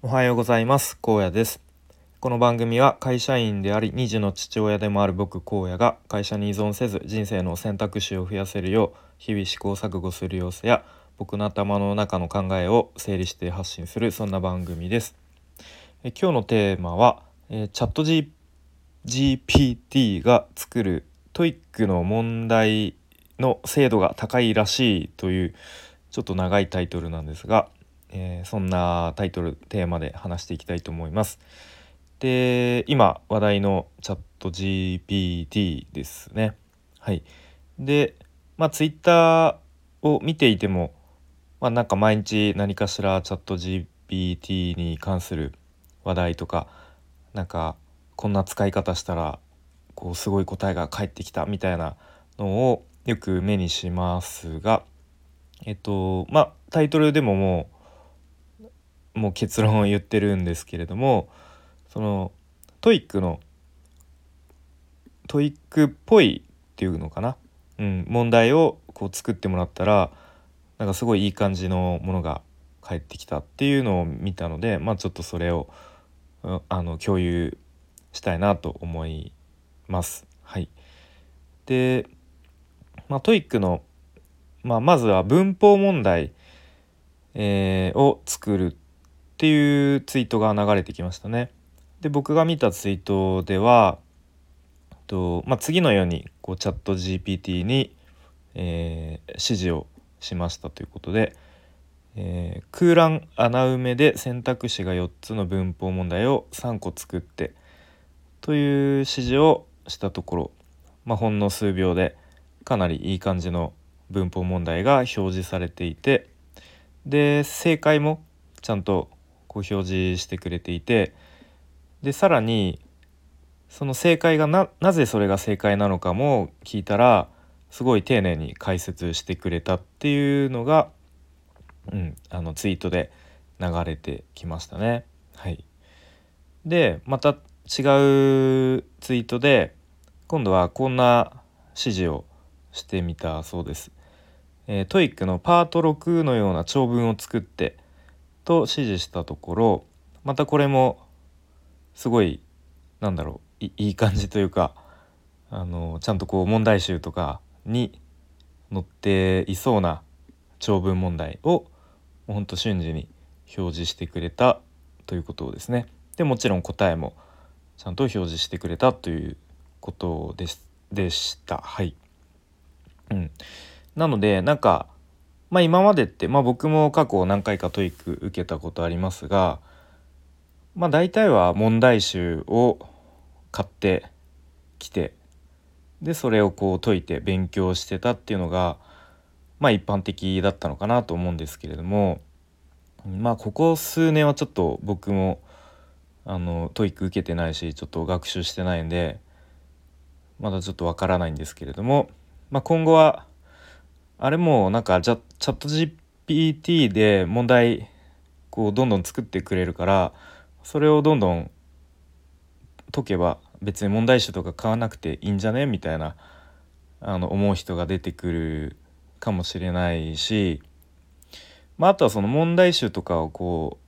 おはようございます。高野です。この番組は会社員であり2児の父親でもある僕高野が会社に依存せず人生の選択肢を増やせるよう日々試行錯誤する様子や僕の頭の中の考えを整理して発信するそんな番組です。え今日のテーマは、えーチャット G GPT が作る TOEIC の問題の精度が高いらしいというちょっと長いタイトルなんですが、えーそんなタイトルテーマで話していきたいと思います。で今話題のチャット GPT ですね。はい、でまあツイッターを見ていても、まあ、なんか毎日何かしらチャット GPT に関する話題とかなんかこんな使い方したらこうすごい答えが返ってきたみたいなのをよく目にしますがえっとまあタイトルでももうもう結論を言ってるんですけれどもその TOEIC の TOEIC っぽいっていうのかな、うん、問題をこう作ってもらったらなんかすごいいい感じのものが返ってきたっていうのを見たのでまあちょっとそれをあの共有したいなと思います。はい、で、まあ、 TOEIC の、まあ、まずは文法問題、えーを作るっていうツイートが流れてきましたね。で僕が見たツイートではと、まあ、次のようにこうチャット GPT に、えー指示をしましたということで、えー空欄穴埋めで選択肢が4つの文法問題を3個作ってという指示をしたところ、まあ、ほんの数秒でかなりいい感じの文法問題が表示されていてで正解もちゃんとこう表示してくれていてでさらにその正解がななぜそれが正解なのかも聞いたらすごい丁寧に解説してくれたっていうのが、うん、あのツイートで流れてきましたね。はい、でまた違うツイートで今度はこんな指示をしてみたそうです。えー、 TOEIC のパート6のような長文を作ってと指示したところまたこれもすごいなんだろういい感じというかあのちゃんとこう問題集とかに載っていそうな長文問題をほんと瞬時に表示してくれたということですね。でもちろん答えもちゃんと表示してくれたということですでした。はい、うん、なのでなんか、まあ、今までって、まあ、僕も過去何回か TOEIC 受けたことありますが、まあ、大体は問題集を買ってきてでそれをこう解いて勉強してたっていうのがまあ一般的だったのかなと思うんですけれどもまあここ数年はちょっと僕もあの TOEIC 受けてないしちょっと学習してないんでまだちょっとわからないんですけれども、まあ、今後はあれもなんかじゃチャット GPT で問題こうどんどん作ってくれるからそれをどんどん解けば別に問題集とか買わなくていいんじゃねみたいなあの思う人が出てくるかもしれないし、まあ、あとはその問題集とかをこ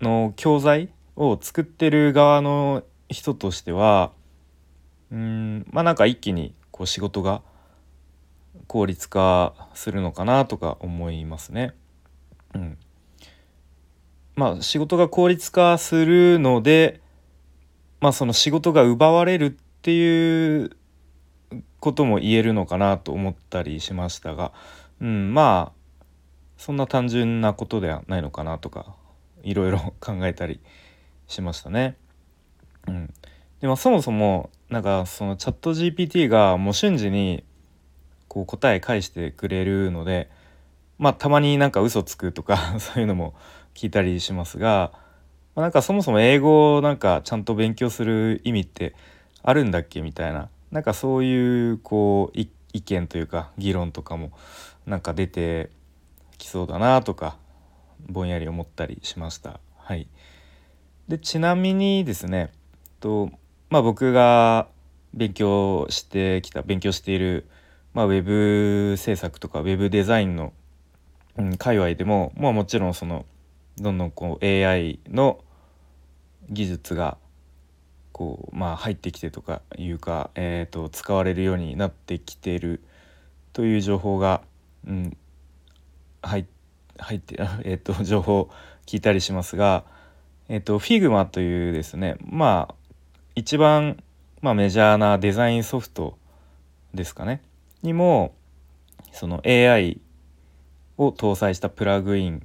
うの教材を作ってる側の人としてはうんまあなんか一気にこう仕事が効率化するのかなとか思いますね。うん、まあ仕事が効率化するのでまあその仕事が奪われるっていうことも言えるのかなと思ったりしましたが、うん、まあそんな単純なことではないのかなとかいろいろ考えたりしましたね。うん、でもそもそもなんかそのチャット GPT がもう瞬時にこう答え返してくれるのでまあたまになんか嘘つくとか そういうのも聞いたりしますが、まあ、なんかそもそも英語をなんかちゃんと勉強する意味ってあるんだっけみたいななんかそういうこう意見というか議論とかもなんか出てきそうだなとかぼんやり思ったりしました。はい、でちなみにですねとまあ僕が勉強してきた勉強している、まあ、ウェブ制作とかウェブデザインの、うん、界隈でも、まあ、もちろんそのどんどんこう AI の技術がこうまあ入ってきてとかいうか、えー、と使われるようになってきてるという情報が、うん、入入って えっ、と情報聞いたりしますが、えっ、と Figma というですねまあ一番、まあ、メジャーなデザインソフトですかね。にもその AI を搭載したプラグインっ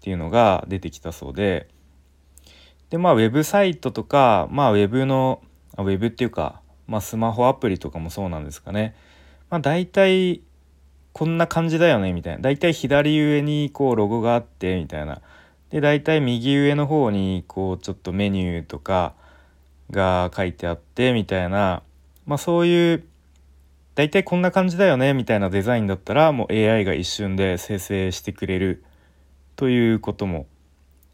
ていうのが出てきたそうででまあウェブサイトとかまあウェブのウェブっていうか、まあ、スマホアプリとかもそうなんですかね。まあ大体こんな感じだよねみたいな。大体左上にこうロゴがあってみたいな。で大体右上の方にこうちょっとメニューとかが書いてあってみたいな。まあそういう大体こんな感じだよねみたいなデザインだったらもう AI が一瞬で生成してくれるということも、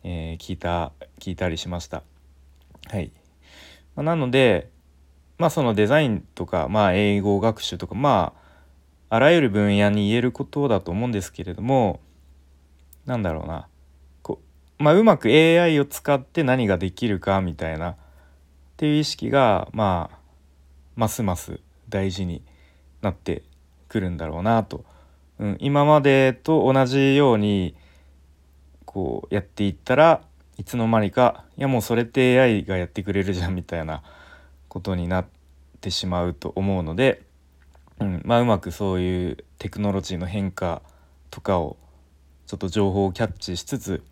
えー、聞いた聞いたりしました。はい、まあ、なのでまあそのデザインとか、まあ、英語学習とかまああらゆる分野に言えることだと思うんですけれどもなんだろうな。こう,、まあ、うまく AI を使って何ができるかみたいな。っていう意識がまあますます大事になってくるんだろうなと、うん、今までと同じようにこうやっていったらいつの間にかいやもうそれって AI がやってくれるじゃんみたいなことになってしまうと思うので、うんまあ、うまくそういうテクノロジーの変化とかをちょっと情報をキャッチしつつ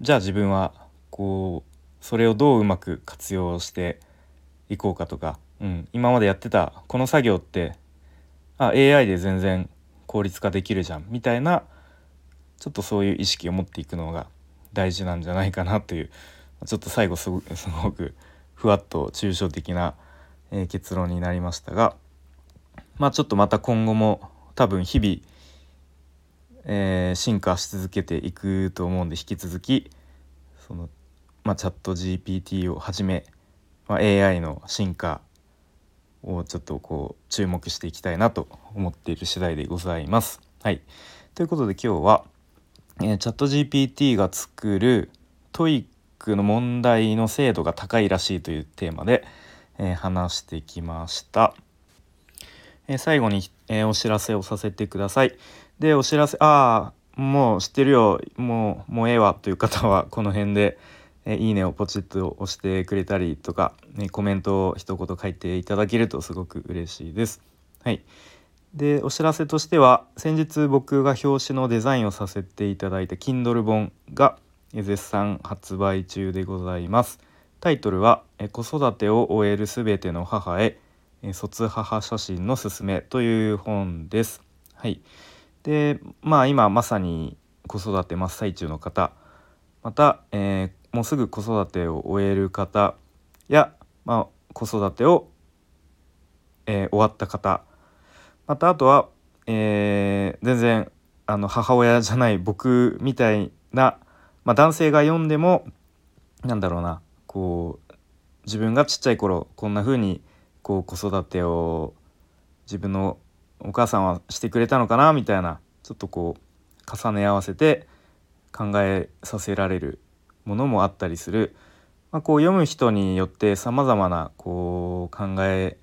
じゃあ自分はこうそれをどううまく活用していこうかとか、うん、今までやってたこの作業ってあ AI で全然効率化できるじゃん。みたいなちょっとそういう意識を持っていくのが大事なんじゃないかなというちょっと最後すご くふわっと抽象的な、え、結論になりましたがまあちょっとまた今後も多分日々、えー、進化し続けていくと思うんで引き続きその、まあ、チャット GPT をはじめ、まあ、AI の進化をちょっとこう注目していきたいなと思っている次第でございます。はい、ということで今日は、えー、 ChatGPT が作る TOEIC の問題の精度が高いらしいというテーマで、えー、話してきました。え、最後に、えお知らせをさせてください。でお知らせああもう知ってるよもうもうええわという方はこの辺で。えいいねをポチッと押してくれたりとか、ね、コメントを一言書いていただけるとすごく嬉しいです。はい、でお知らせとしては先日僕が表紙のデザインをさせていただいた Kindle 本が絶賛発売中でございます。タイトルは「子育てを終えるすべての母へ卒母写真のすすめ」という本です。はい、でまあ今まさに子育て真っ最中の方また、えー、もうすぐ子育てを終える方や、まあ、子育てを、えー、終わった方またあとは、えー、全然あの母親じゃない僕みたいな、まあ、男性が読んでもなんだろうなこう自分がちっちゃい頃こんな風にこう子育てを自分のお母さんはしてくれたのかなみたいなちょっとこう重ね合わせて考えさせられるものもあったりする、まあ、こう読む人によってさまざまなこう考え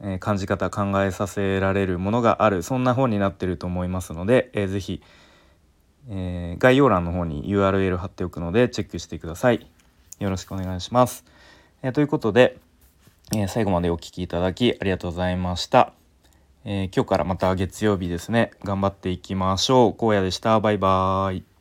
えー、感じ方考えさせられるものがあるそんな本になってると思いますので、えー、ぜひ、えー、概要欄の方に URL 貼っておくのでチェックしてください。よろしくお願いします。えー、ということで、えー、最後までお聴きいただきありがとうございました。えー、今日からまた月曜日ですね頑張っていきましょう。荒野でした。バイバーイ。